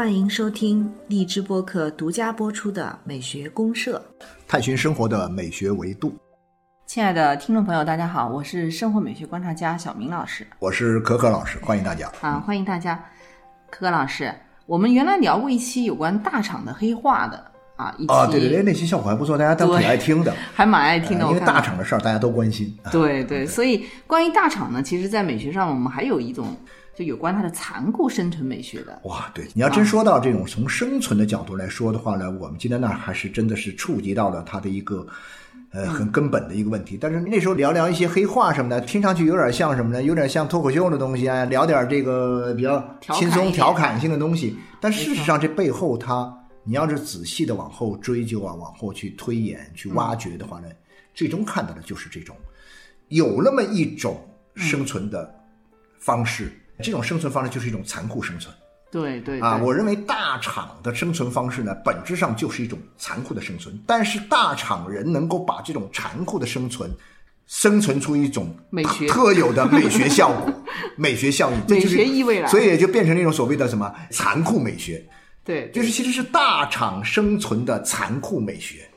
欢迎收听荔枝播客独家播出的《美学公社》，探寻生活的美学维度。亲爱的听众朋友，大家好，我是生活美学观察家小明老师。我是可可老师，欢迎大家。啊，欢迎大家，可可老师。我们原来聊过一期有关大厂的黑化的啊，一期啊，对对对，那期效果还不错，大家都挺爱听的，还蛮爱听的。因为大厂的事儿大家都关心。对对，所以关于大厂呢，其实在美学上，我们还有一种就有关它的残酷生存美学的。哇，对，你要真说到这种从生存的角度来说的话呢，我们今天那儿还是真的是触及到了它的一个。呃，很根本的一个问题。但是那时候聊聊一些黑话什么的，听上去有点像什么呢？有点像脱口秀的东西啊，聊点这个比较轻松调侃性的东西。但事实上，这背后它，你要是仔细的往后追究啊，往后去推演、去挖掘的话呢，最终看到的就是这种有那么一种生存的方式。这种生存方式就是一种残酷生存。对对啊，我认为大厂的生存方式呢，本质上就是一种残酷的生存。但是大厂人能够把这种残酷的生存，生存出一种美学特有的美学效果、美学效应、美学意味来，所以也就变成了一种所谓的什么残酷美学。对，就是其实是大厂生存的残酷美学。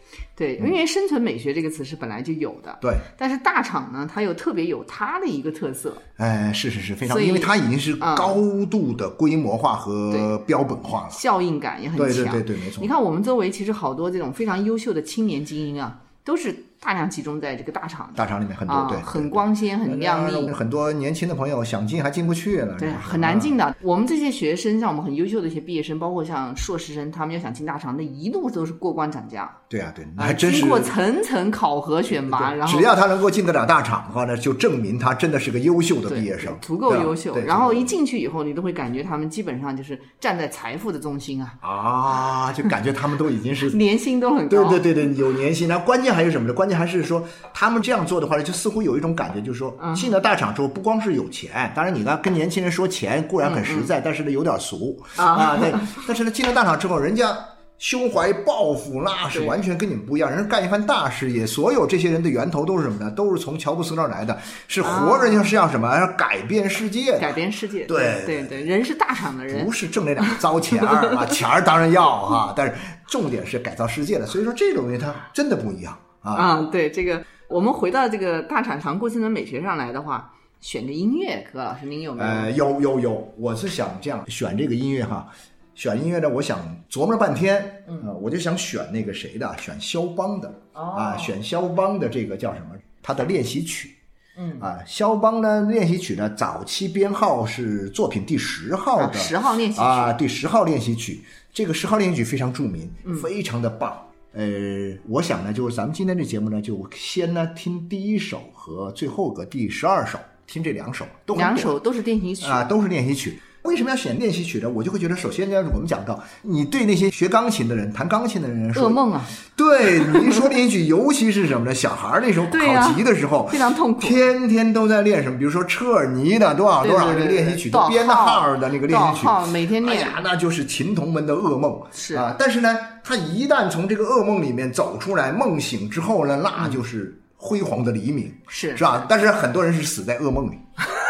对，因为生存美学这个词是本来就有的，对。但是大厂呢，它又特别有它的一个特色。哎，是是是，非常，因为它已经是高度的规模化和标本化了，效应感也很强。对对对对，没错。你看我们周围其实好多这种非常优秀的青年精英啊，都是。大量集中在这个大厂，大厂里面很多，对，很光鲜，很亮丽。很多年轻的朋友想进还进不去了，对，很难进的。我们这些学生，像我们很优秀的一些毕业生，包括像硕士生，他们要想进大厂，那一路都是过关斩将。对啊，对，那还真是经过层层考核选拔，然后只要他能够进得了大厂的话呢，就证明他真的是个优秀的毕业生，足够优秀。然后一进去以后，你都会感觉他们基本上就是站在财富的中心啊啊，就感觉他们都已经是 年薪都很高，对对对对，有年薪。那关键还有什么呢？关键还是说。他们这样做的话呢，就似乎有一种感觉，就是说进了大厂之后，不光是有钱，当然你呢跟年轻人说钱固然很实在，但是呢有点俗啊。对，但是呢进了大厂之后，人家胸怀抱负，那是完全跟你们不一样。人家干一番大事业，所有这些人的源头都是什么呢？都是从乔布斯那儿来的，是活着就是要什么？要改变世界，改变世界。对对对，人是大厂的人，不是挣那两糟钱儿 啊，钱儿当然要啊，但是重点是改造世界的。所以说这种东西它真的不一样啊。啊，对这个。我们回到这个大产堂过生存美学上来的话，选个音乐，柯老师您有没有？呃，有有有，我是想这样选这个音乐哈，选音乐呢，我想琢磨了半天，嗯，我就想选那个谁的，选肖邦的，啊，选肖邦的这个叫什么？他的练习曲，嗯，啊，肖邦的练习曲呢，早期编号是作品第十号的，十号练习曲啊，第十号练习曲，这个十号练习曲非常著名，非常的棒。呃，我想呢，就是咱们今天这节目呢，就先呢听第一首和最后个第十二首，听这两首，两首都是练习曲啊，都是练习曲。为什么要选练习曲呢？我就会觉得，首先呢，我们讲到，你对那些学钢琴的人、弹钢琴的人说，噩梦啊！对，你一说练习曲，尤其是什么呢？小孩那时候考级的时候，非常痛苦，天天都在练什么？比如说车尔尼的多少多少个练习曲，编号的那个练习曲，每天练，哎呀，那就是琴童们的噩梦。是啊，但是呢，他一旦从这个噩梦里面走出来，梦醒之后呢，那就是辉煌的黎明，是是吧？但是很多人是死在噩梦里。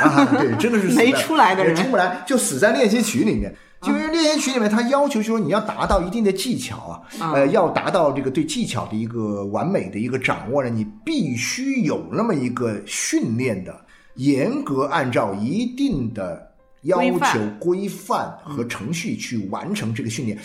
啊，对，真的是没出来的人，出不来就死在练习曲里面。就是练习曲里面，他要求说你要达到一定的技巧啊，呃，要达到这个对技巧的一个完美的一个掌握呢，你必须有那么一个训练的，严格按照一定的要求、规范和程序去完成这个训练。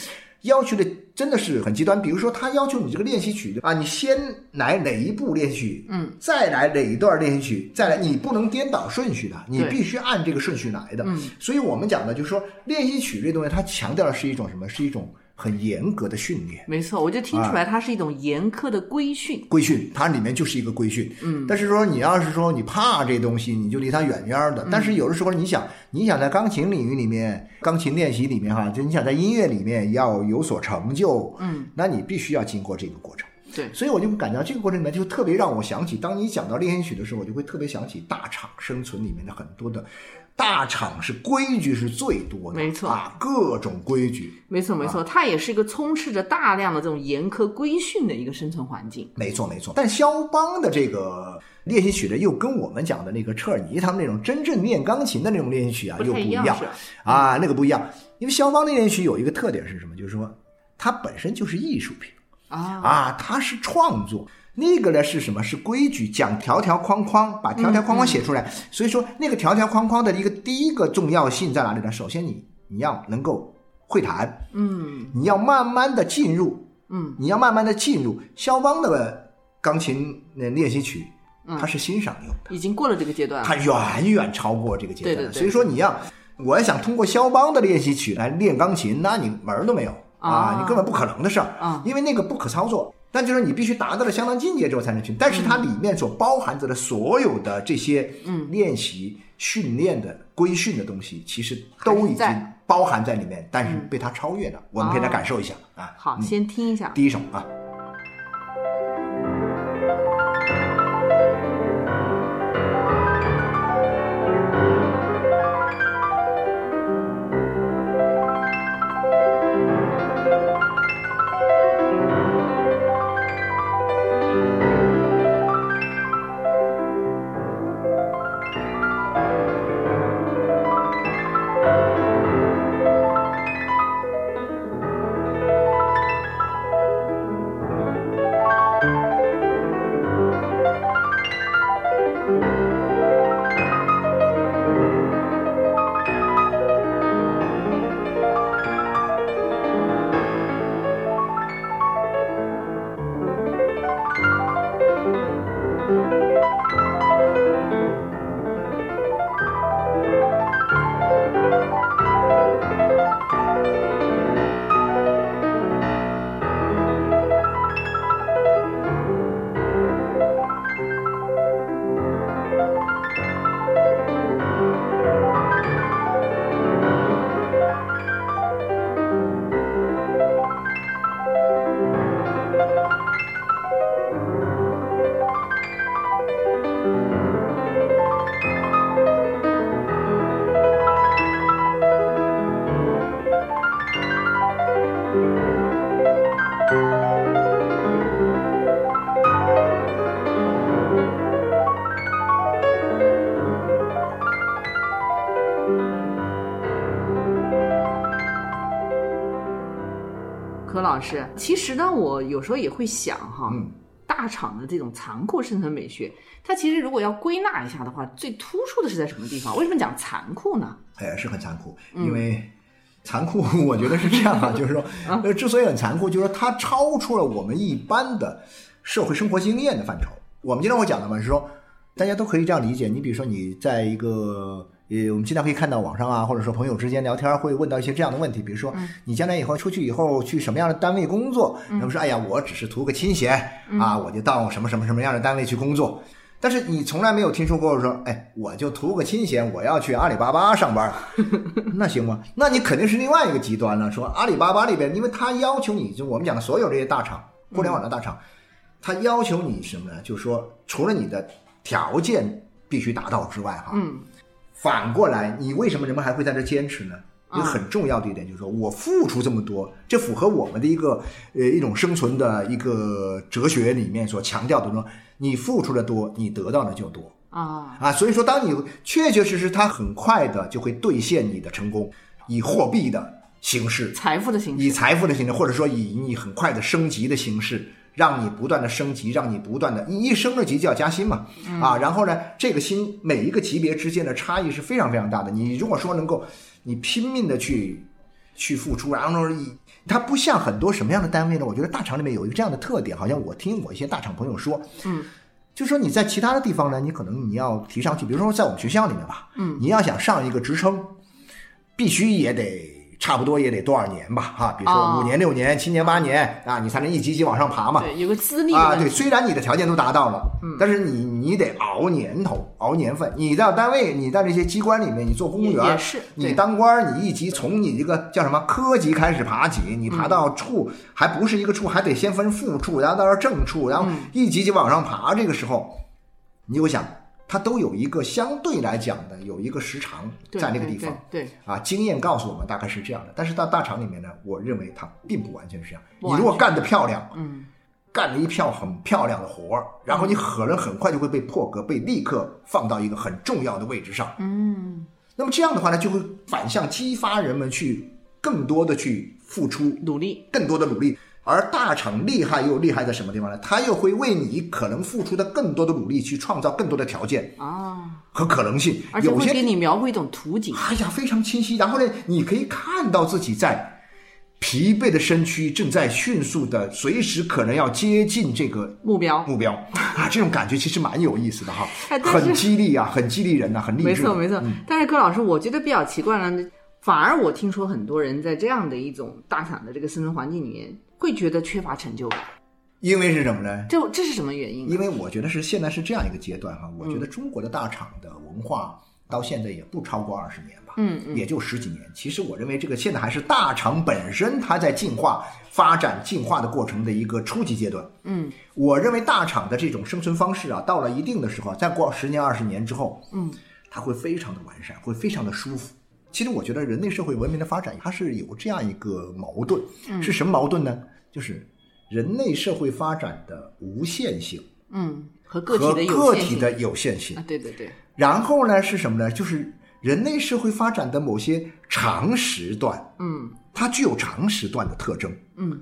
要求的真的是很极端，比如说他要求你这个练习曲啊，你先来哪一步练习曲，嗯，再来哪一段练习曲，再来，你不能颠倒顺序的，你必须按这个顺序来的。嗯，所以我们讲的就是说练习曲这东西，它强调的是一种什么？是一种。很严格的训练，没错，我就听出来它是一种严苛的规训。规训，它里面就是一个规训。嗯，但是说你要是说你怕这东西，你就离它远远的。但是有的时候你想，你想在钢琴领域里面，钢琴练习里面哈，就你想在音乐里面要有所成就，嗯，那你必须要经过这个过程。对所以我就感觉到这个过程里面就特别让我想起，当你讲到练习曲的时候，我就会特别想起大厂生存里面的很多的。大厂是规矩是最多的，没错啊，各种规矩，没错没错，它也是一个充斥着大量的这种严苛规训的一个生存环境。没错没错。但肖邦的这个练习曲呢，又跟我们讲的那个车尔尼他们那种真正练钢琴的那种练习曲啊，不又不一样太一样啊，那个不一样。因为肖邦的练习曲有一个特点是什么？就是说它本身就是艺术品。啊，啊，它是创作。那个呢是什么？是规矩，讲条条框框，把条条框框写出来。所以说，那个条条框框的一个第一个重要性在哪里呢？首先你，你要能够会弹，嗯你要慢慢的进入，嗯，你要慢慢的进入。肖邦的钢琴呃练习曲，它是欣赏用的，已经过了这个阶段了。它远远超过这个阶段。对对对所以说，你要我要想通过肖邦的练习曲来练钢琴，那你门儿都没有啊，啊你根本不可能的事儿啊因为那个不可操作。但就是你必须达到了相当境界之后才能去，但是它里面所包含着的所有的这些嗯练习、训练的规训的东西，其实都已经包含在里面，但是被它超越了。我们可以来感受一下啊。好，嗯先听一下。第一首啊。老师，其实呢，我有时候也会想哈，嗯大厂的这种残酷生存美学，它其实如果要归纳一下的话，最突出的是在什么地方？为什么讲残酷呢？哎，是很残酷，嗯因为残酷，我觉得是这样啊，就是说，呃，之所以很残酷，就是说它超出了我们一般的社会生活经验的范畴。我们经常会讲的嘛，是说大家都可以这样理解。你比如说你在一个呃，我们经常可以看到网上啊，或者说朋友之间聊天会问到一些这样的问题，比如说你将来以后出去以后去什么样的单位工作？然后说，哎呀，我只是图个清闲啊，我就到什么什么什么样的单位去工作。但是你从来没有听说过说，哎，我就图个清闲，我要去阿里巴巴上班，那行吗？那你肯定是另外一个极端了。说阿里巴巴里边，因为他要求你，就我们讲的所有这些大厂，互联网的大厂，它要求你什么呢？就是说，除了你的条件必须达到之外，哈，嗯，反过来，你为什么人们还会在这坚持呢？一个很重要的一点就是说，我付出这么多，这符合我们的一个呃一种生存的一个哲学里面所强调的说，你付出的多，你得到的就多啊，啊。所以说，当你确确实实，它很快的就会兑现你的成功，以货币的形式，财富的形式，以财富的形式，或者说以你很快的升级的形式，让你不断的升级，让你不断的，你一升了级就要加薪嘛，啊，然后呢，这个薪每一个级别之间的差异是非常非常大的。你如果说能够你拼命的去去付出，然后以它不像很多什么样的单位呢？我觉得大厂里面有一个这样的特点，好像我听我一些大厂朋友说，嗯，就说你在其他的地方呢，你可能你要提上去，比如说在我们学校里面吧，嗯，你要想上一个职称，必须也得差不多也得多少年吧，哈，比如说哦五年、六年、七年、八年啊，你才能一级级往上爬嘛。对，有个资历啊，对，虽然你的条件都达到了，嗯，但是你你得熬年头，熬年份。你到单位，你在这些机关里面，你做公务员，也也是你当官，你一级从你这个叫什么科级开始爬起，你爬到处、还不是一个处，还得先分副处，然后到这正处，然后一级级往上爬。这个时候，你就想，它都有一个相对来讲的有一个时长在那个地方。对对啊，经验告诉我们大概是这样的，但是到大厂里面呢，我认为它并不完全是这样。你如果干得漂亮，嗯，干了一票很漂亮的活儿，然后你可能很快就会被破格，被立刻放到一个很重要的位置上。嗯，那么这样的话呢，就会反向激发人们去更多的去付出，努力，更多的努力。而大厂厉害又厉害在什么地方呢？它又会为你可能付出的更多的努力去创造更多的条件啊，和可能性。而且有些会给你描绘一种图景。哎呀，非常清晰。然后呢，你可以看到自己在疲惫的身躯正在迅速的，随时可能要接近这个目标目标 啊，这种感觉其实蛮有意思的哈，哎很激励啊，很激励人呐、很励志。没错没错，嗯但是柯老师，我觉得比较奇怪呢，反而我听说很多人在这样的一种大厂的这个生存环境里面，会觉得缺乏成就感。因为是什么呢？这这是什么原因呢？因为我觉得是现在是这样一个阶段哈，我觉得嗯中国的大厂的文化到现在也不超过二十年吧，嗯嗯也就十几年。其实我认为这个现在还是大厂本身它在进化、发展、进化的过程的一个初级阶段。嗯我认为大厂的这种生存方式啊，到了一定的时候，再过十年、二十年之后，嗯，它会非常的完善，会非常的舒服。其实我觉得人类社会文明的发展，它是有这样一个矛盾，嗯是什么矛盾呢？就是人类社会发展的无限性嗯，和个体的有限性个体的有限性啊，。对对对，然后呢是什么呢？就是人类社会发展的某些长时段，嗯它具有长时段的特征。嗯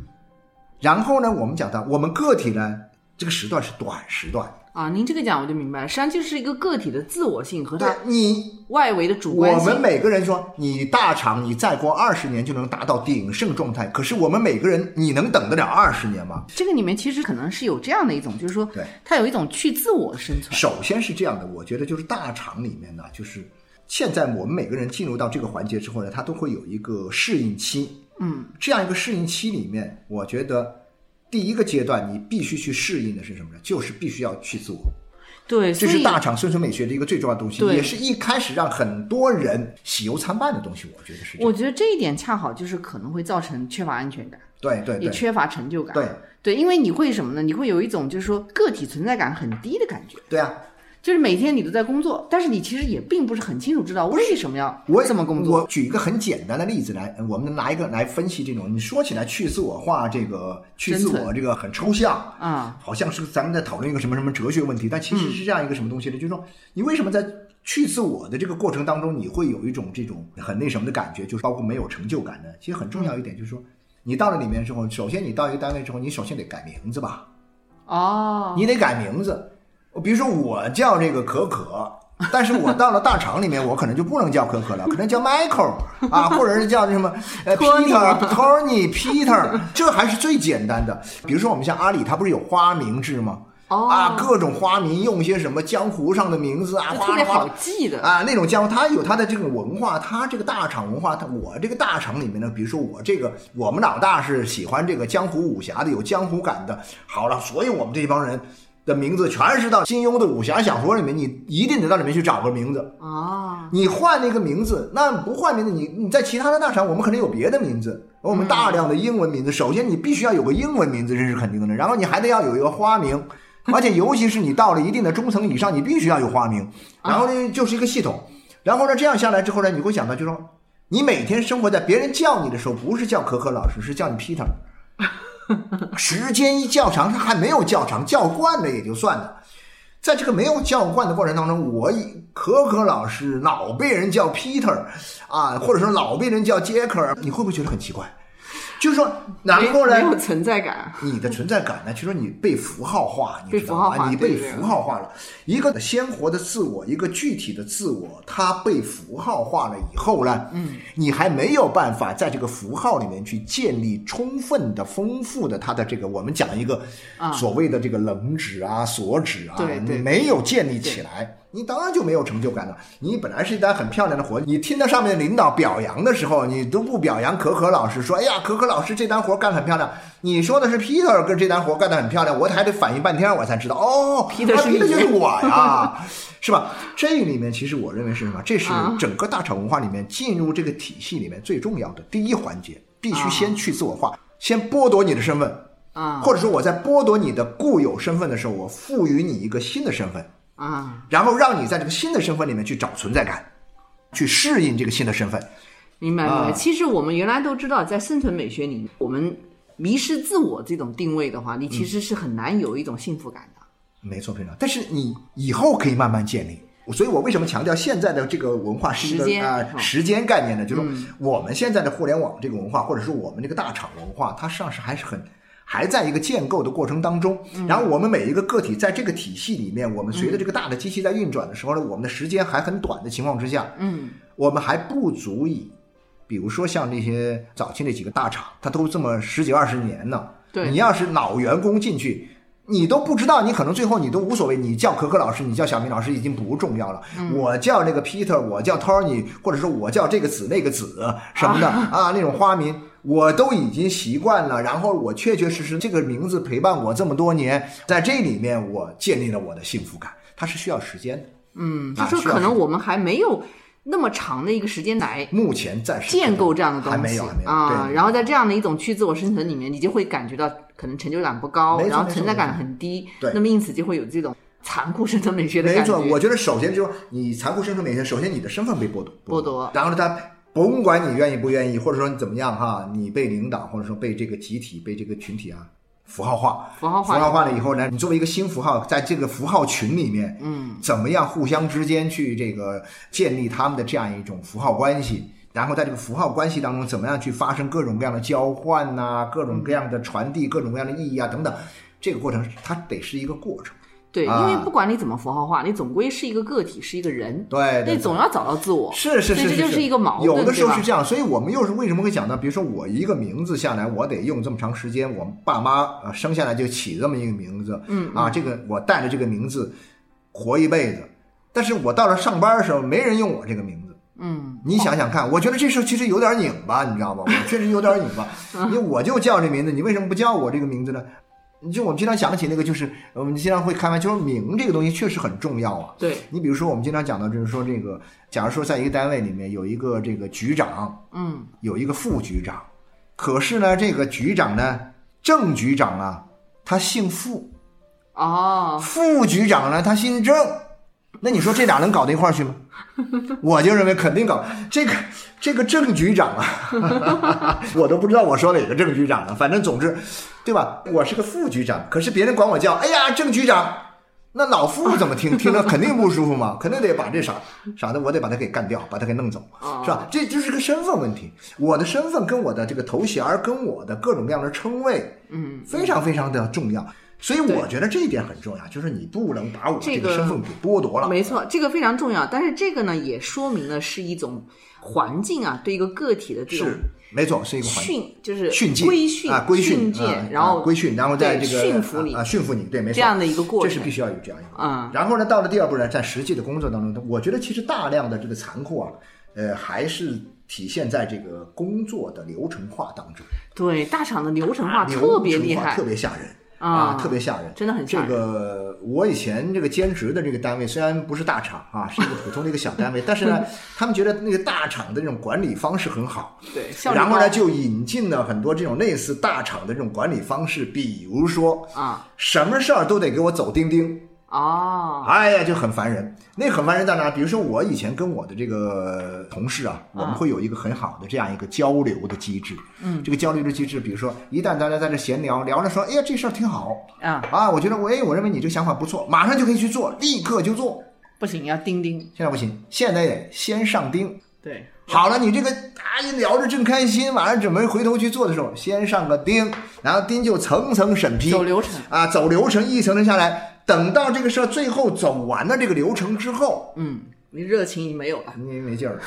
然后呢，我们讲到我们个体呢，这个时段是短时段。啊，您这个讲我就明白了，实际上就是一个个体的自我性和他你外围的主我观性。们每个人说，你大厂你再过二十年就能达到鼎盛状态，可是我们每个人，你能等得了二十年吗？这个里面其实可能是有这样的一种，就是说对，它有一种去自我生存。首先是这样的，我觉得就是大厂里面呢，就是现在我们每个人进入到这个环节之后呢，它都会有一个适应期。嗯这样一个适应期里面，我觉得第一个阶段你必须去适应的是什么呢？就是必须要去自我。对，这是大厂生存美学的一个最重要的东西，对也是一开始让很多人喜忧参半的东西。我觉得是。我觉得这一点恰好就是可能会造成缺乏安全感，对对对也缺乏成就感。对对，因为你会什么呢？你会有一种就是说个体存在感很低的感觉，对啊！就是每天你都在工作，但是你其实也并不是很清楚知道为什么要我这么工作。我举一个很简单的例子来，我们拿一个来分析这种。你说起来去自我化，这个去自我这个很抽象啊，好像是咱们在讨论一个什么什么哲学问题，但其实是这样一个什么东西呢？就是说，你为什么在去自我的这个过程当中，你会有一种这种很那什么的感觉，就是包括没有成就感呢？其实很重要一点就是说，你到了里面之后，首先你到一个单位之后，你首先得改名字吧。哦，你得改名字。比如说我叫这个可可，但是我到了大厂里面，我可能就不能叫可可了，可能叫 Michael 啊，或者是叫什么呃 Peter、Tony、Peter，这还是最简单的。比如说我们像阿里，它不是有花名制吗？哦啊，各种花名，用一些什么江湖上的名字啊，就特别好记的。啊，那种江湖，它有它的这种文化，它这个大厂文化，它我这个大厂里面呢，比如说我这个我们老大是喜欢这个江湖武侠的，有江湖感的。好了，所以我们这帮人的名字全是到金庸的武侠小说里面，你一定得到里面去找个名字。啊，你换那个名字，那不换名字，你你在其他的大厂，我们可能有别的名字，我们大量的英文名字。首先，你必须要有个英文名字，这是肯定的。然后，你还得要有一个花名，而且尤其是你到了一定的中层以上，你必须要有花名。然后呢，就是一个系统。然后呢，这样下来之后呢，你会想到，就说，你每天生活在别人叫你的时候，不是叫可可老师，是叫你 Peter。时间一较长，他还没有较长，叫惯了也就算了。在这个没有叫惯的过程当中，我可可老师老被人叫 Peter 啊，或者说老被人叫杰克，你会不会觉得很奇怪？就是说，然后没有呢，存在感。你的存在感呢，就是说你被符号化，你被知道吗？符号化你被符号化了。一个鲜活的自我，一个具体的自我，它被符号化了以后呢，嗯，你还没有办法在这个符号里面去建立充分的、丰富的它的这个，我们讲一个啊所谓的这个棱指啊、锁指啊，你没有建立起来。你当然就没有成就感了。你本来是一单很漂亮的活，你听到上面的领导表扬的时候，你都不表扬可可老师，说哎呀，可可老师这单活干得很漂亮。你说的是 Peter 跟这单活干得很漂亮，我还得反应半天，我才知道哦，Peter 是 Peter 就是我呀，是吧？这里面其实我认为是什么？这是啊整个大厂文化里面进入这个体系里面最重要的第一环节，必须先去自我化，先剥夺你的身份。啊或者说我在剥夺你的固有身份的时候，我赋予你一个新的身份，啊，然后让你在这个新的身份里面去找存在感，去适应这个新的身份。明白明白。啊其实我们原来都知道，在生存美学里，我们迷失自我这种定位的话，你其嗯实是很难有一种幸福感的。没错，非常。但是你以后可以慢慢建立。所以我为什么强调现在的这个文化是一个时间啊、时间概念呢？就是我们现在的互联网这个文化，或者说我们这个大厂文化，它实际上是还是很还在一个建构的过程当中。然后我们每一个个体在这个体系里面，我们随着这个大的机器在运转的时候呢，我们的时间还很短的情况之下，嗯，我们还不足以，比如说像那些早期那几个大厂，它都这么十几二十年呢。对你要是老员工进去，你都不知道，你可能最后你都无所谓。你叫可可老师，你叫小明老师已经不重要了。我叫那个 Peter，我叫 Tony，或者说我叫这个子那个子什么的啊，那种花名。我都已经习惯了，然后我确确实实这个名字陪伴我这么多年，在这里面我建立了我的幸福感，它是需要时间的。嗯，就啊说可能我们还没有那么长的一个时间来目前暂时建构这样的东西还没有，还没有啊。对然后在这样的一种去自我生存里面，你就会感觉到可能成就感不高，然后存在感很低。对那么因此就会有这种残酷生存美学的感觉。没错，我觉得首先就是你残酷生存美学，首先你的身份被剥夺，剥夺然后呢，他甭管你愿意不愿意，或者说你怎么样哈，你被领导或者说被这个集体、被这个群体啊符号化，符号化符号化了以后呢，你作为一个新符号，在这个符号群里面，嗯，怎么样互相之间去这个建立他们的这样一种符号关系。然后在这个符号关系当中，怎么样去发生各种各样的交换呐、各种各样的传递、各种各样的意义啊等等，这个过程它得是一个过程。对，因啊为不管你怎么符号化，你总归是一个个体，是一个人，对，对你总要找到自我。是是是，这就是一个矛盾有的时候是这样，所以我们又是为什么会讲到，比如说我一个名字下来，我得用这么长时间，我爸妈啊生下来就起这么一个名字，嗯啊，这个我带着这个名字活一辈子，但是我到了上班的时候，没人用我这个名字。嗯，你想想看，我觉得这事儿其实有点拧巴，你知道吧？我确实有点拧巴，因为我就叫这名字，你为什么不叫我这个名字呢？就我们经常想起那个，就是我们经常会开玩笑，说名这个东西确实很重要啊。对，你比如说，我们经常讲到，就是说这个，假如说在一个单位里面有一个这个局长，嗯，有一个副局长，可是呢，这个局长呢，正局长啊，他姓傅，哦，副局长呢，他姓郑，那你说这俩能搞到一块儿去吗？我就认为肯定搞这个这个郑局长啊，我都不知道我说哪个郑局长了，反正总之，对吧？我是个副局长，可是别人管我叫哎呀郑局长，那老副怎么听听着肯定不舒服嘛，肯定得把这啥啥的我得把他给干掉，把他给弄走，哦是吧？这就是个身份问题，我的身份跟我的这个头衔儿跟我的各种各样的称谓，嗯，非常非常的重要。所以我觉得这一点很重要，就是你不能把我这这个个身份给剥夺了。没错，这个非常重要。但是这个呢，也说明了是一种环境啊，对一个个体的这种，没错，是一个环境。训，就是训诫啊，规训训诫，啊然后啊规训，然后在这个驯服你啊，啊驯服你，对，没错，这样的一个过程这是必须要有这样一个。嗯然后呢，到了第二步呢，在实际的工作当中，我觉得其实大量的这个残酷啊，呃，还是体现在这个工作的流程化当中。对大厂的流程化特别厉害特别吓人啊特别吓人，真的很吓人。这个我以前这个兼职的这个单位虽然不是大厂啊，是一个普通的一个小单位，但是呢，他们觉得那个大厂的这种管理方式很好，对，然后呢，就引进了很多这种类似大厂的这种管理方式，比如说啊。什么事儿都得给我走钉钉，哦，哎呀，就很烦人。那很烦人在哪儿？比如说我以前跟我的这个同事啊，我们会有一个很好的这样一个交流的机制。嗯，这个交流的机制，比如说一旦大家在这闲聊，聊着说，哎呀，这事儿挺好啊，啊，我觉得我哎，我认为你这个想法不错，马上就可以去做，立刻就做。不行，要钉钉，现在不行，现在得先上钉。对，好了，你这个啊一聊着正开心，晚上准备回头去做的时候，先上个钉，然后钉就层层审批，走流程。啊，走流程一层层下来，等到这个事儿最后走完了这个流程之后，嗯，你热情已经没有了，你没劲儿了。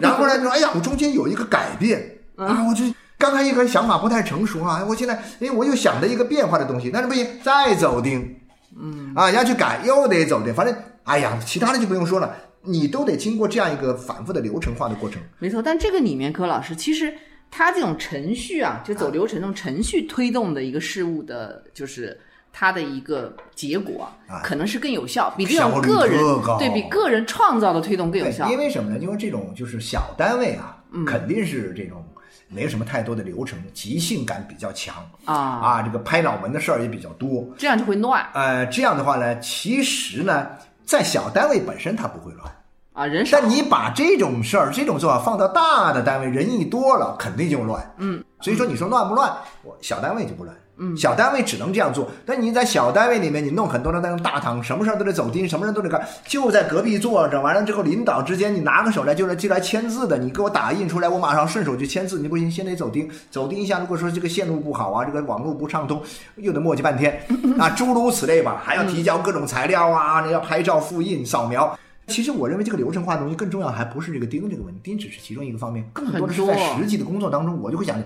然后呢，就说哎呀，我中间有一个改变。啊，我就刚才一个想法不太成熟啊，我现在哎我又想着一个变化的东西，但是不行，再走钉，嗯。啊，要去改又得走钉，反正哎呀，其他的就不用说了，你都得经过这样一个反复的流程化的过程。没错，但这个里面，柯老师其实他这种程序啊，就走流程这种程序推动的一个事物的，就是它的一个结果，啊可能是更有效，比这种个人对比个人创造的推动更有效，。因为什么呢？因为这种就是小单位啊，嗯肯定是这种没有什么太多的流程，即兴感比较强啊啊，这个拍脑门的事儿也比较多。这样就会乱呃，这样的话呢，其实呢，在小单位本身它不会乱，啊，人少但你把这种事儿、这种做法放到大的单位，人一多了，肯定就乱。嗯，所以说你说乱不乱？我小单位就不乱。嗯，小单位只能这样做，但你在小单位里面，你弄很多的那种大堂，什么事儿都得走钉，什么事儿都得干，就在隔壁坐着，完了之后领导之间你拿个手来就来就来签字的，你给我打印出来，我马上顺手就签字，你不行，先得走钉，走钉一下，如果说这个线路不好啊，这个网络不畅通，又得磨叽半天。啊，诸如此类吧，还要提交各种材料啊，你要拍照、复印、扫描。其实我认为这个流程化的东西更重要，还不是这个钉这个问题，钉只是其中一个方面，更多的是在实际的工作当中，我就会想，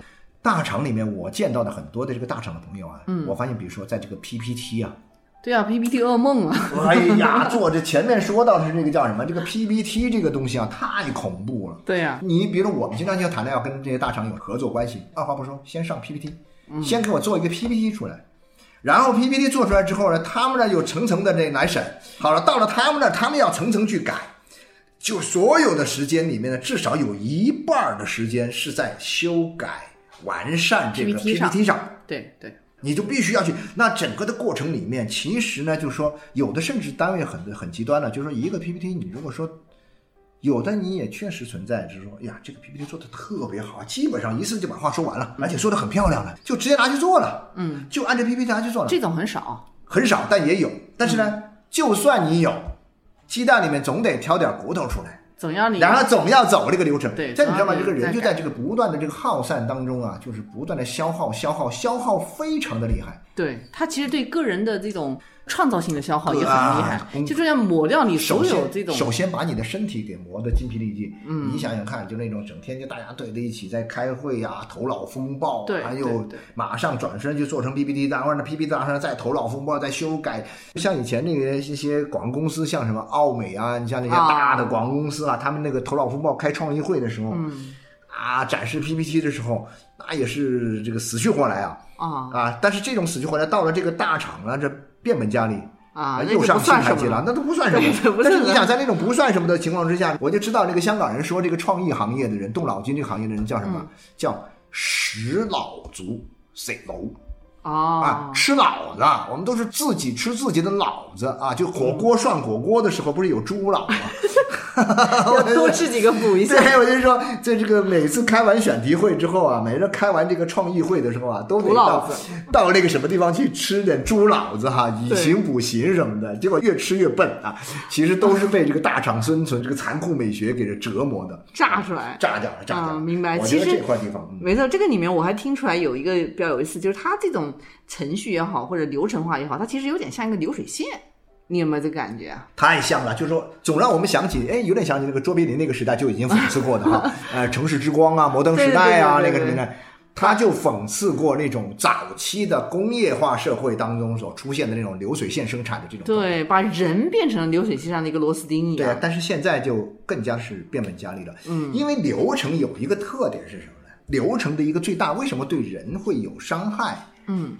大厂里面我见到的很多的这个大厂的朋友啊，我发现比如说在这个 PPT 啊，对啊，PPT 噩梦啊，哎呀，做这前面说到的是这个叫什么？这个 PPT 这个东西啊，太恐怖了。对呀、你比如我们经常就谈到要跟这些大厂有合作关系，二话不说，先上 PPT，先给我做一个 PPT 出来。然后 PPT 做出来之后呢，他们那有层层的这来审，好了，到了他们那儿，他们要层层去改，就所有的时间里面呢，至少有一半儿的时间是在修改、完善这个 PPT 上。对对，你就必须要去。那整个的过程里面，其实呢，就是说，有的甚至单位很很极端了，就是说一个 PPT，你如果说有的你也确实存在，就是说，哎呀，这个 PPT 做的特别好，基本上一次就把话说完了，而且说的很漂亮了，就直接拿去做了，嗯，就按照 PPT 拿去做了，这种很少。很少，但也有。但是呢，就算你有，鸡蛋里面总得挑点骨头出来。总要你然后总要走这个流程，对这你知道吗？这个人就在这个不断的这个耗散当中啊，就是不断的消耗、消耗、消耗，非常的厉害。对他其实对个人的这种创造性的消耗也很厉害啊，就是要抹掉你所，有这种首先把你的身体给磨得筋疲力尽。嗯，你想想看，就那种整天就大家对在一起在开会呀、头脑风暴啊，对还有马上转身就做成 PPT，然后那 PPT 上再头脑风暴再修改。像以前那个一些广告公司，像什么奥美啊，你像那些大的广告公司啊，他们那个头脑风暴开创意会的时候，嗯啊，展示 PPT 的时候，那也是这个死去活来啊啊啊！但是这种死去活来到了这个大厂啊，这变本加厉。啊，又上新台阶了，那都不算什么。但是你想，在那种不算什么的情况之下，我就知道那个香港人说这个创意行业的人、动脑筋这个行业的人叫什么？嗯叫食脑族楼啊哦，，吃脑子，我们都是自己吃自己的脑子啊！就火锅涮火锅的时候，不是有猪脑吗？要多吃几个补一下。对，我就说，在这个每次开完选题会之后啊，每次开完这个创意会的时候啊，都得到到那个什么地方去吃点猪脑子哈，以形补形什么的。结果越吃越笨啊，其实都是被这个大厂生存这个残酷美学给这折磨的，炸出来炸掉了，炸掉了。啊明白我觉得其实这块地方，嗯没错，这个里面我还听出来有一个比较有意思，就是它这种程序也好，或者流程化也好，它其实有点像一个流水线。你有没有这个感觉啊？太像了，就是说总让我们想起，哎，有点想起那个卓别林那个时代就已经讽刺过的哈，呃，城市之光啊，摩登时代啊，那个年代，他就讽刺过那种早期的工业化社会当中所出现的那种流水线生产的这种。对，把人变成了流水线上的一个螺丝钉一样。对啊，但是现在就更加是变本加厉了。嗯，因为流程有一个特点是什么呢？流程的一个最大，为什么对人会有伤害？嗯，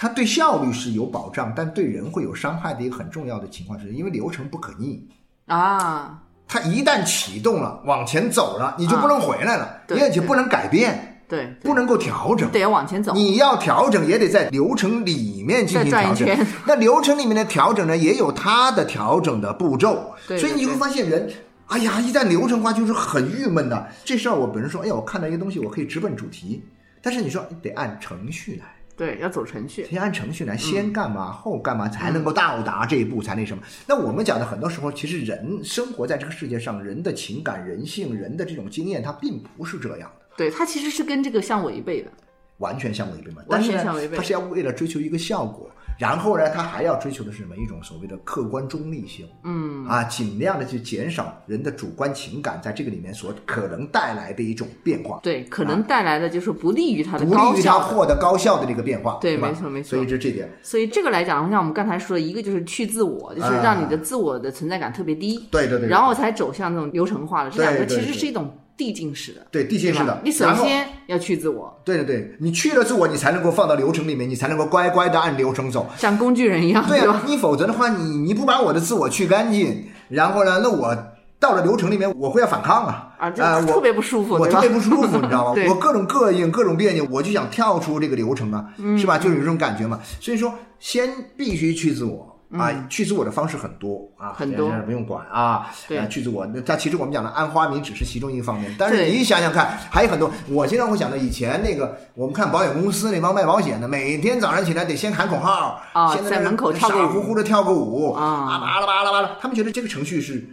它对效率是有保障，但对人会有伤害的一个很重要的情况是，因为流程不可逆。啊，它一旦启动了，往前走了，你就不能回来了，对而且不能改变，对，不能够调整。得要往前走。你要调整，也得在流程里面进行调整。那流程里面的调整呢，也有它的调整的步骤。对所以你会发现人，哎呀，一旦流程化就是很郁闷的。这事儿我本身说，哎呀，我看到一个东西，我可以直奔主题，但是你说得按程序来。对，要走程序。先按程序来，嗯先干嘛、后干嘛，才能够到达这一步，才那什么。那我们讲的很多时候，其实人生活在这个世界上，人的情感、人性、人的这种经验，它并不是这样的，对，它其实是跟这个相违背的。完全相违背嘛。完全但是呢相违背它是要为了追求一个效果，然后呢，他还要追求的是什么？一种所谓的客观中立性，嗯。啊，尽量的去减少人的主观情感在这个里面所可能带来的一种变化，对，可能带来的就是不利于他的不利于他。获得高效的这个变化，对吧？没错没错。所以这这点，所以这个来讲，像我们刚才说的，一个就是去自我，就是让你的自我的存在感特别低，对对对，然后才走向这种流程化的。这两个其实是一种递进式的，对递进式的，你首先要去自我，对对对，你去了自我，你才能够放到流程里面，你才能够乖乖的按流程走。像工具人一样，对啊，你否则的话，你你不把我的自我去干净，然后呢，那我到了流程里面，我会要反抗啊啊，我特别不舒服，我特别不舒服，你知道吗？我各种膈应，各种别扭，我就想跳出这个流程啊，嗯是吧？就有这种感觉嘛。所以说，先必须去自我。啊，嗯去自我的方式很多啊，很多这不用管啊。对啊去自我，那它其实我们讲的安花名只是其中一个方面，但是你想想看，还有很多。我经常会想到以前那个，我们看保险公司那帮卖保险的，每天早上起来得先喊口号啊先在门口跳个舞傻乎乎的跳个舞啊巴拉巴拉巴拉，他们觉得这个程序是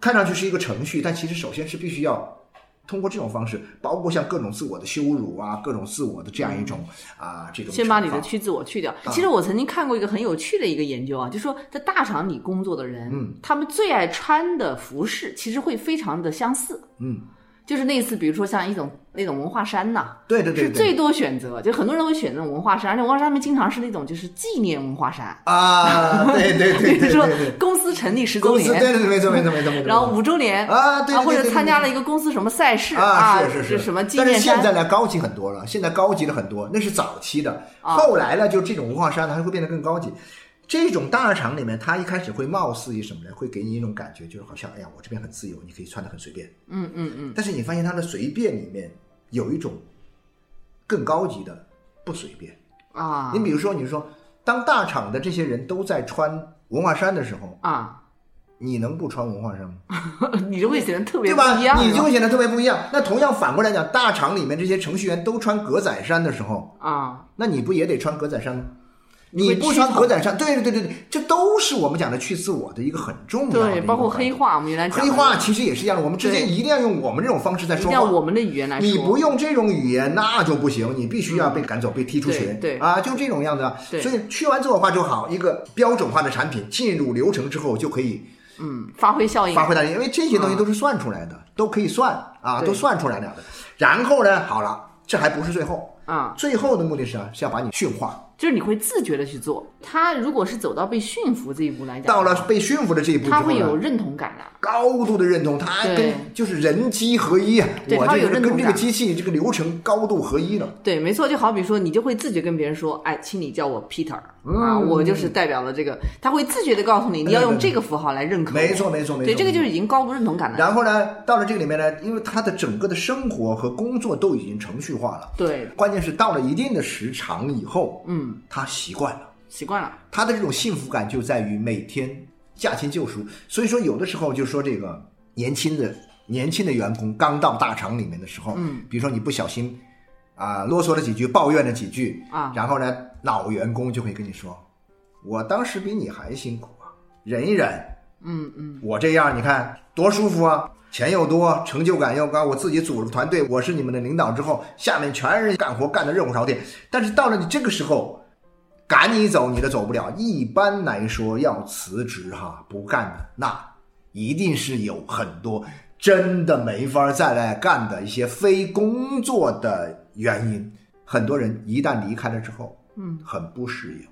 看上去是一个程序，但其实首先是必须要通过这种方式，包括像各种自我的羞辱啊，各种自我的这样一种啊这种先把你的去自我去掉。啊。其实我曾经看过一个很有趣的一个研究啊，就说在大厂里工作的人，嗯，他们最爱穿的服饰其实会非常的相似，嗯，就是类似，比如说像一种那种文化衫呐、对对对对是最多选择，就很多人会选那种文化衫，而且文化衫上面经常是那种就是纪念文化衫，啊，对对对比如说公司成立十周年对年。对对，没错没错没错没错。然后五周年啊对对对或者参加了一个公司什么赛事啊，是是是，什么纪但是念衫现在呢，高级很多了，现在高级了很多，那是早期的，啊后来呢，就这种文化衫呢，它会变得更高级。这种大厂里面，他一开始会貌似于什么呢？会给你一种感觉，就是好像，哎呀，我这边很自由，你可以穿的很随便。嗯嗯嗯，但是你发现他的随便里面有一种更高级的不随便。啊你比如说，你说当大厂的这些人都在穿文化衫的时候，啊，你能不穿文化衫吗？你就会显得特别对吧不一样，？你就会显得特别不一样。那同样反过来讲，大厂里面这些程序员都穿格仔衫的时候，啊，那你不也得穿格仔衫吗？你不穿格仔衫，对对对对对，这都是我们讲的去自我的一个很重要的对，包括黑化，我们原来讲黑化其实也是一样的，我们之对间一定要用我们这种方式在说话。要我们的语言来说，你不用这种语言那就不行，你必须要被赶走、被踢出群。对对啊，就这种样子啊。对所以去完自我化就好，一个标准化的产品进入流程之后就可以嗯发挥效应，发挥大，因为这些东西都是算出来的，都可以算啊，都算出来了的。然后呢，好了，这还不是最后，啊，最后的目的是啊，是要把你驯化。就是你会自觉的去做。他如果是走到被驯服这一步来讲，到了被驯服的这一步他会有，认同感的。高度的认同，它跟就是人机合一啊，我对它会有这个跟这个机器这个流程高度合一了。对，没错，就好比说，你就会自觉跟别人说，哎，请你叫我 Peter、啊，嗯我就是代表了这个，他会自觉的告诉你，你要用这个符号来认可。没错，没错，没错。对，这个就是已经高度认同感了。然后呢，到了这个里面呢，因为他的整个的生活和工作都已经程序化了，对，关键是到了一定的时长以后，嗯，他习惯了。习惯了。他的这种幸福感就在于每天驾轻就熟。所以说，有的时候就说这个年轻的年轻的员工刚到大厂里面的时候，嗯，比如说你不小心啊啰嗦了几句，抱怨了几句啊然后呢，老员工就会跟你说，我当时比你还辛苦啊，忍一忍，嗯嗯，我这样你看多舒服啊。钱又多，成就感又高，我自己组了个团队，我是你们的领导之后，下面全是人干活干的热火朝天。但是到了你这个时候，赶你走你都走不了。一般来说要辞职哈，不干的那一定是有很多真的没法再来干的一些非工作的原因。很多人一旦离开了之后，嗯，很不适应。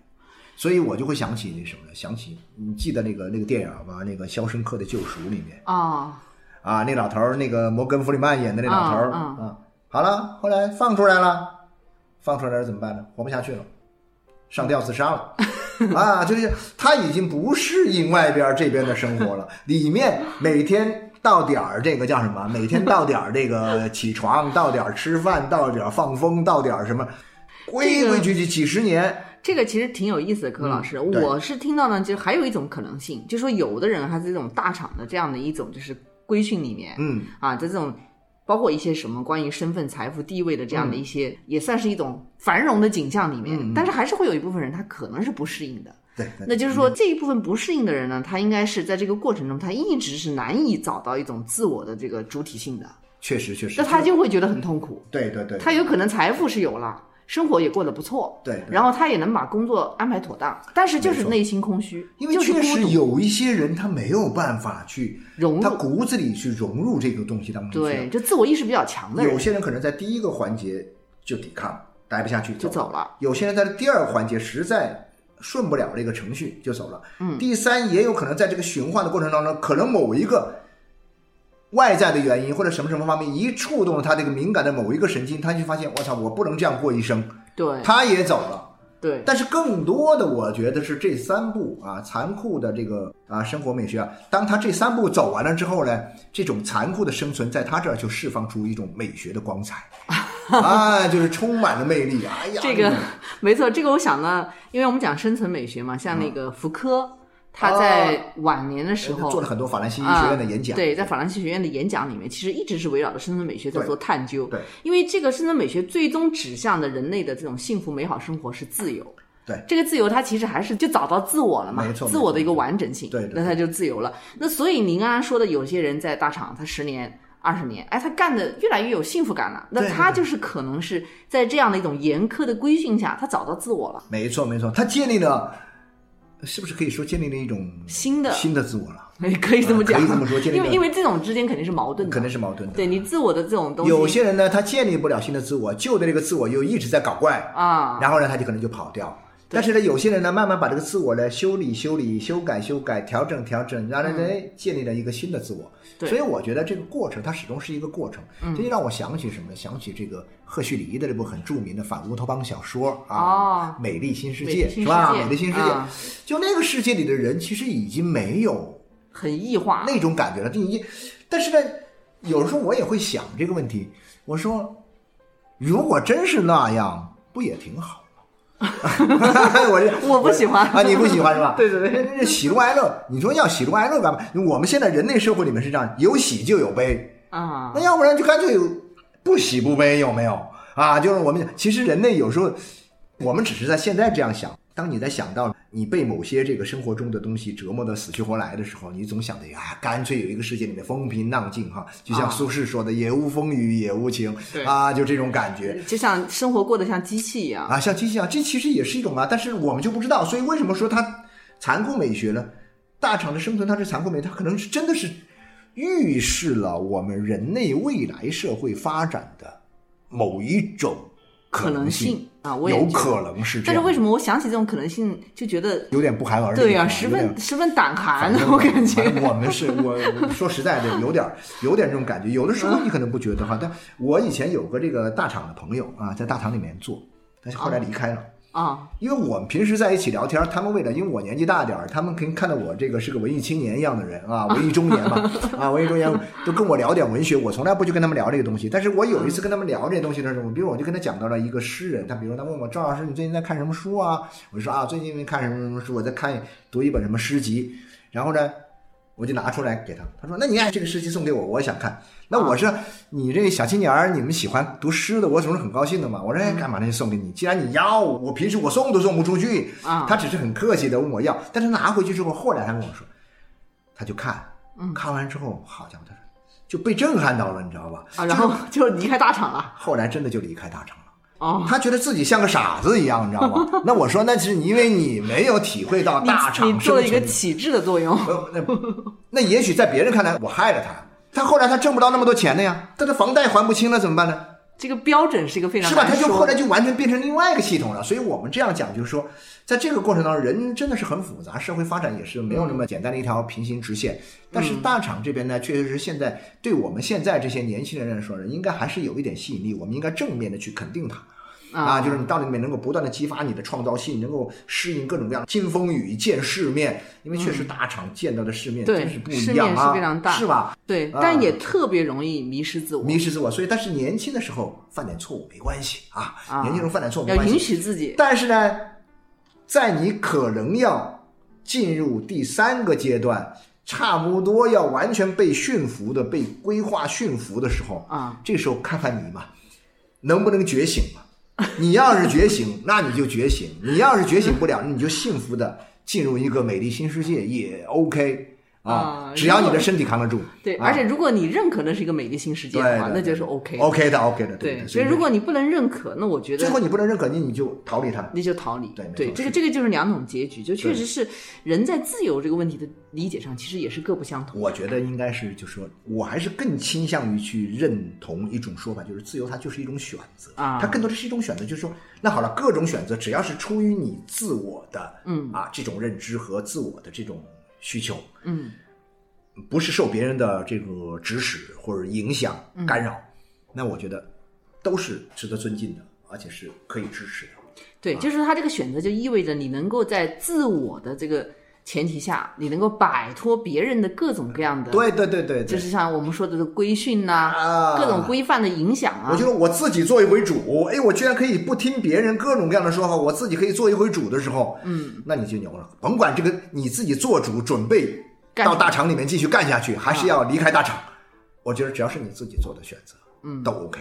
所以我就会想起那什么呢？想起你记得那个那个电影吗？那个《肖申克的救赎》里面啊，啊，那老头儿，那个摩根·弗里曼演的那老头儿嗯啊，好了，后来放出来了，放出来了怎么办呢？活不下去了，上吊自杀了。啊，就是他已经不适应外边这边的生活了，里面每天到点儿这个叫什么？每天到点儿这个起床，到点儿吃饭，到点儿放风，到点儿什么，规规矩矩几十年。这个其实挺有意思的，柯老师，嗯我是听到呢，就还有一种可能性，就说有的人还是这种大厂的这样的一种就是规训里面，嗯，啊，在这种包括一些什么关于身份、财富、地位的这样的一些，也算是一种繁荣的景象里面，但是还是会有一部分人他可能是不适应的。对，那就是说，这一部分不适应的人呢，他应该是在这个过程中，他一直是难以找到一种自我的这个主体性的，确实确实，那他就会觉得很痛苦。对对对，他有可能财富是有了，生活也过得不错，对对。然后他也能把工作安排妥当，但是就是内心空虚，因为确实有一些人他没有办法去融入，骨子里去融入这个东西当中去。对，就自我意识比较强的人。有些人可能在第一个环节就抵抗，待不下去就走了。有些人在第二个环节实在顺不了这个程序就走了。嗯，第三也有可能在这个循环的过程当中，可能某一个外在的原因或者什么什么方面一触动了他这个敏感的某一个神经，他就发现我操，我不能这样过一生，对。他也走了。对，但是更多的，我觉得是这三步啊，残酷的这个啊生活美学啊，当他这三步走完了之后呢，这种残酷的生存在他这儿就释放出一种美学的光彩，啊，就是充满了魅力。哎呀，这 个没错，这个我想呢，因为我们讲生存美学嘛，像那个福柯，他在晚年的时候、做了很多法兰西医学院的演讲，啊对，在法兰西学院的演讲里面，其实一直是围绕着生存美学在做探究。对，因为这个生存美学最终指向的人类的这种幸福美好生活是自由。对，这个自由它其实还是就找到自我了嘛，没错自我的一个完整性，对对那他就自由了。那所以您刚刚说的，有些人在大厂，他十年。二十年，哎，他干的越来越有幸福感了。那他就是可能是在这样的一种严苛的规训下，他找到自我了，没错没错，他建立了，是不是可以说建立了一种新的新的自我了？哎，可以这么讲，可以这么说建立因为因为这种之间肯定是矛盾的，肯定是矛盾的。对你自我的这种东西，有些人呢，他建立不了新的自我，旧的那个自我又一直在搞怪，啊，然后呢，他就可能就跑掉。但是呢，有些人呢，慢慢把这个自我呢修理、修理、修改、修改、调整、调整，然后呢，哎建立了一个新的自我。嗯对所以我觉得这个过程它始终是一个过程。嗯这就让我想起什么呢？想起这个赫胥黎的这部很著名的反乌托邦小说啊，哦美丽新世界》是吧？美丽新世界啊，就那个世界里的人其实已经没有很异化，那种感觉了。第一，但是呢，有时候我也会想这个问题。我说，如果真是那样，不也挺好吗？我这我不喜欢啊，你不喜欢是吧？对对对那，那喜怒哀乐，你说要喜怒哀乐干嘛？我们现在人类社会里面是这样，有喜就有悲，啊那，要不然就干脆有不喜不悲，有没有啊？就是我们其实人类有时候，我们只是在现在这样想。当你在想到你被某些这个生活中的东西折磨的死去活来的时候，你总想着呀，干脆有一个世界里面风平浪静哈，就像啊苏轼说的“也无风雨也无晴”，对啊，就这种感觉。就像生活过得像机器一样，啊，像机器一样，这其实也是一种啊，但是我们就不知道，所以为什么说它残酷美学呢？大厂的生存它是残酷美，它可能是真的是预示了我们人类未来社会发展的某一种可能性性啊，我也有可能是这样，但是为什么我想起这种可能性，就觉得有点不寒而栗？对呀、啊十分十分胆寒我感觉我们是我我说实在的，有点有点这种感觉。有的时候你可能不觉得哈，但我以前有个这个大厂的朋友啊，在大厂里面做，但是后来离开了。啊，因为我们平时在一起聊天，他们为了因为我年纪大点儿，他们可以看到我这个是个文艺青年一样的人啊，文艺中年嘛，啊，文艺中年都跟我聊点文学，我从来不去跟他们聊这个东西。但是我有一次跟他们聊这些东西的时候，比如我就跟他讲到了一个诗人，他比如他问我赵老师，你最近在看什么书啊？我就说啊，最近看什么什么书，我在看读一本什么诗集，然后呢。我就拿出来给他，他说：“那你看这个诗集送给我，我想看。”那我说：“你这小青年儿，你们喜欢读诗的，我总是很高兴的嘛。”我说：“哎，干嘛呢？就送给你。既然你要，我平时我送都送不出去。”啊他只是很客气的问我要，但是拿回去之后，后来他跟我说，他就看，看完之后，好家伙，他说就被震撼到了，你知道吧？啊，然后就离开大厂了。后来真的就离开大厂了。哦，他觉得自己像个傻子一样，你知道吗？那我说，那是因为你没有体会到大 厂你你做了一个启智的作用。不，那那也许在别人看来，我害了他。他后来他挣不到那么多钱了呀，他的房贷还不清了，怎么办呢？这个标准是一个非常是吧？难说他就后来就完全变成另外一个系统了。所以我们这样讲，就是说，在这个过程当中，人真的是很复杂，社会发展也是没有那么简单的一条平行直线。但是大厂这边呢，确实是现在对我们现在这些年轻人来说呢，应该还是有一点吸引力，我们应该正面的去肯定它。啊，就是你到里面能够不断的激发你的创造性，能够适应各种各样经风雨、见世面，因为确实大厂见到的世面对真是不一样啊，是非常大是吧？对，啊但也特别容易迷失自我，迷失自我，所以但是年轻的时候犯点错误没关系啊，啊年轻人犯点错误没关系要允。许自己。但是呢，在你可能要进入第三个阶段，差不多要完全被驯服的、被规划驯服的时候啊，这时候看看你嘛，能不能觉醒嘛？你要是觉醒，那你就觉醒；你要是觉醒不了，你就幸福的进入一个美丽新世界也 OK 啊。啊只要你的身体扛得住。对，啊而且如果你认可那是一个美丽新世界的话，那就是 OK 的。OK 的，OK 的，对，所以如果你不能认可，那我觉得最后你不能认可，你你就逃离它。那就逃离。对对，这个这个就是两种结局，就确实是人在自由这个问题的理解上，其实也是各不相同。我觉得应该是，就是说我还是更倾向于去认同一种说法，就是自由它就是一种选择啊它更多的是一种选择，就是说，那好了，各种选择只要是出于你自我的，嗯啊这种认知和自我的这种需求，嗯，不是受别人的这个指使或者影响嗯。干扰，那我觉得都是值得尊敬的，而且是可以支持的。对，啊。就是他这个选择就意味着你能够在自我的这个前提下，你能够摆脱别人的各种各样的，对对对对，对就是像我们说的这个规训呐、啊各种规范的影响啊。我觉得我自己做一回主，哎，我居然可以不听别人各种各样的说法，我自己可以做一回主的时候，嗯，那你就牛了。甭管这个你自己做主，准备干到大厂里面继续干下去，还是要离开大厂，我觉得只要是你自己做的选择，嗯都 OK，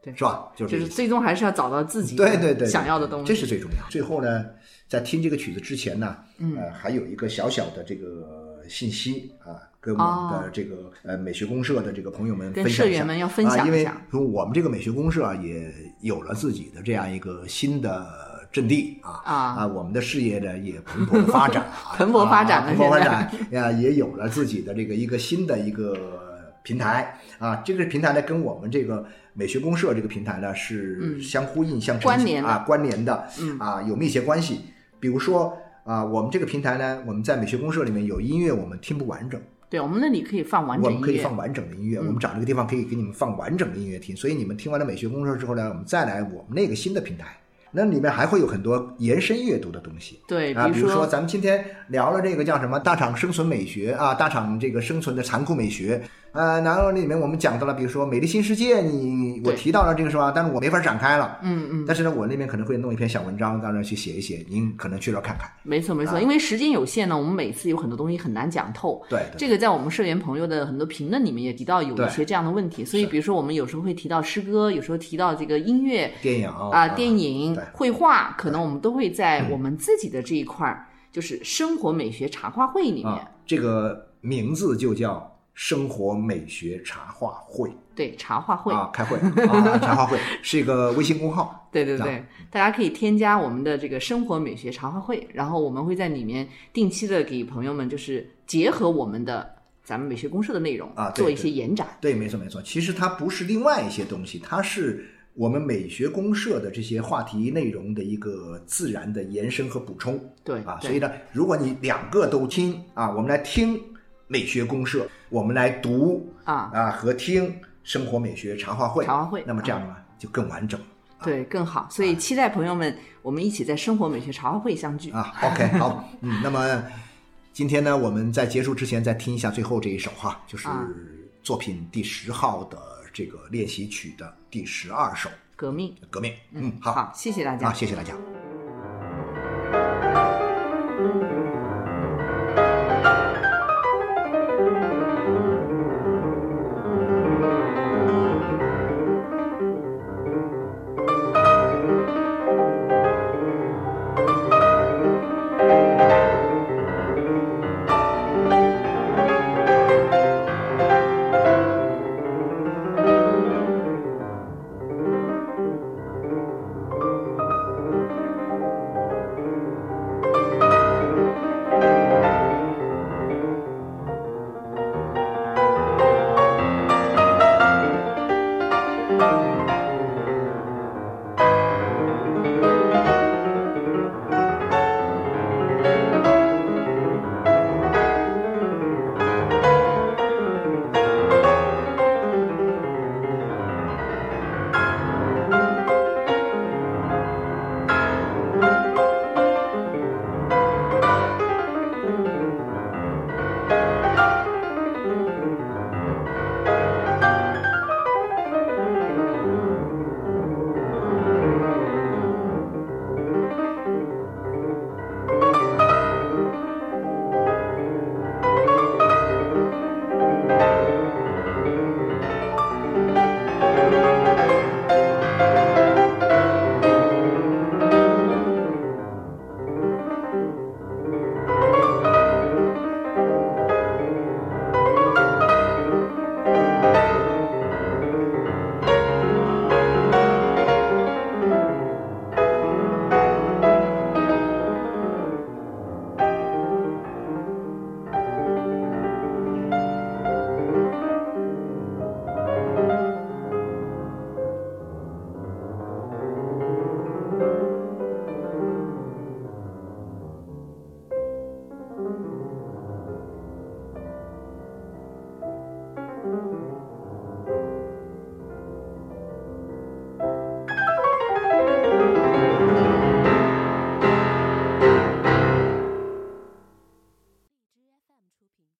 对是吧？就是就是最终还是要找到自己对对对对想要的东西。这是最重要。最后呢，在听这个曲子之前呢，嗯，呃，还有一个小小的这个信息啊，跟我们的这个、呃美学公社的这个朋友们分享一下。社员们要分享啊，因为我们这个美学公社啊，也有了自己的这样一个新的。阵地啊啊。我们的事业呢也蓬勃发展啊，蓬勃发展蓬勃发展呀，也有了自己的这个一个新的一个平台啊。这个平台呢，跟我们这个美学公社这个平台呢是相呼应、相关联啊，关联的，啊，有密切关系。比如说啊，我们这个平台呢，我们在美学公社里面有音乐，我们听不完整，对，我们那里可以放完我整音乐。我们可以放完整的音乐，我们找这个地方可以给你们放完整的音乐听。所以你们听完了美学公社之后呢，我们再来我们那个新的平台。那里面还会有很多延伸阅读的东西，对，啊，比如如说咱们今天聊了这个叫什么大厂生存美学啊，大厂这个生存的残酷美学，呃，然后那里面我们讲到了，比如说美丽新世界，你我提到了这个是吧？但是我没法展开了，嗯嗯，但是呢，我那边可能会弄一篇小文章，到那儿去写一写，您可能去那儿看看。没错没错，因为时间有限呢，我们每次有很多东西很难讲透。对对这个在我们社员朋友的很多评论里面也提到有一些这样的问题，所以比如说我们有时候会提到诗歌，有时候提到这个音乐电影啊、电影对、绘画，可能我们都会在我们自己的这一块儿，就是生活美学茶话会里面，啊，这个名字就叫生活美学茶话会。对茶话会，啊，开会啊，茶话会是一个微信公号，对对对。啊，大家可以添加我们的这个生活美学茶话会，然后我们会在里面定期的给朋友们就是结合我们的咱们美学公社的内容啊做一些延展。对，没错没错。其实它不是另外一些东西，它是我们美学公社的这些话题内容的一个自然的延伸和补充。对啊。所以呢，如果你两个都听啊，我们来听美学公社，我们来读啊啊和听生活美学茶话会，茶话会那么这样呢就更完整对，更好。所以期待朋友们，我们一起在生活美学茶话会相聚。啊。OK，好，嗯，那么今天呢，我们在结束之前再听一下最后这一首哈，就是啊作品第十号的这个练习曲的第十二首《革命，革命》。嗯，好，好，谢谢大家啊，。谢谢大家。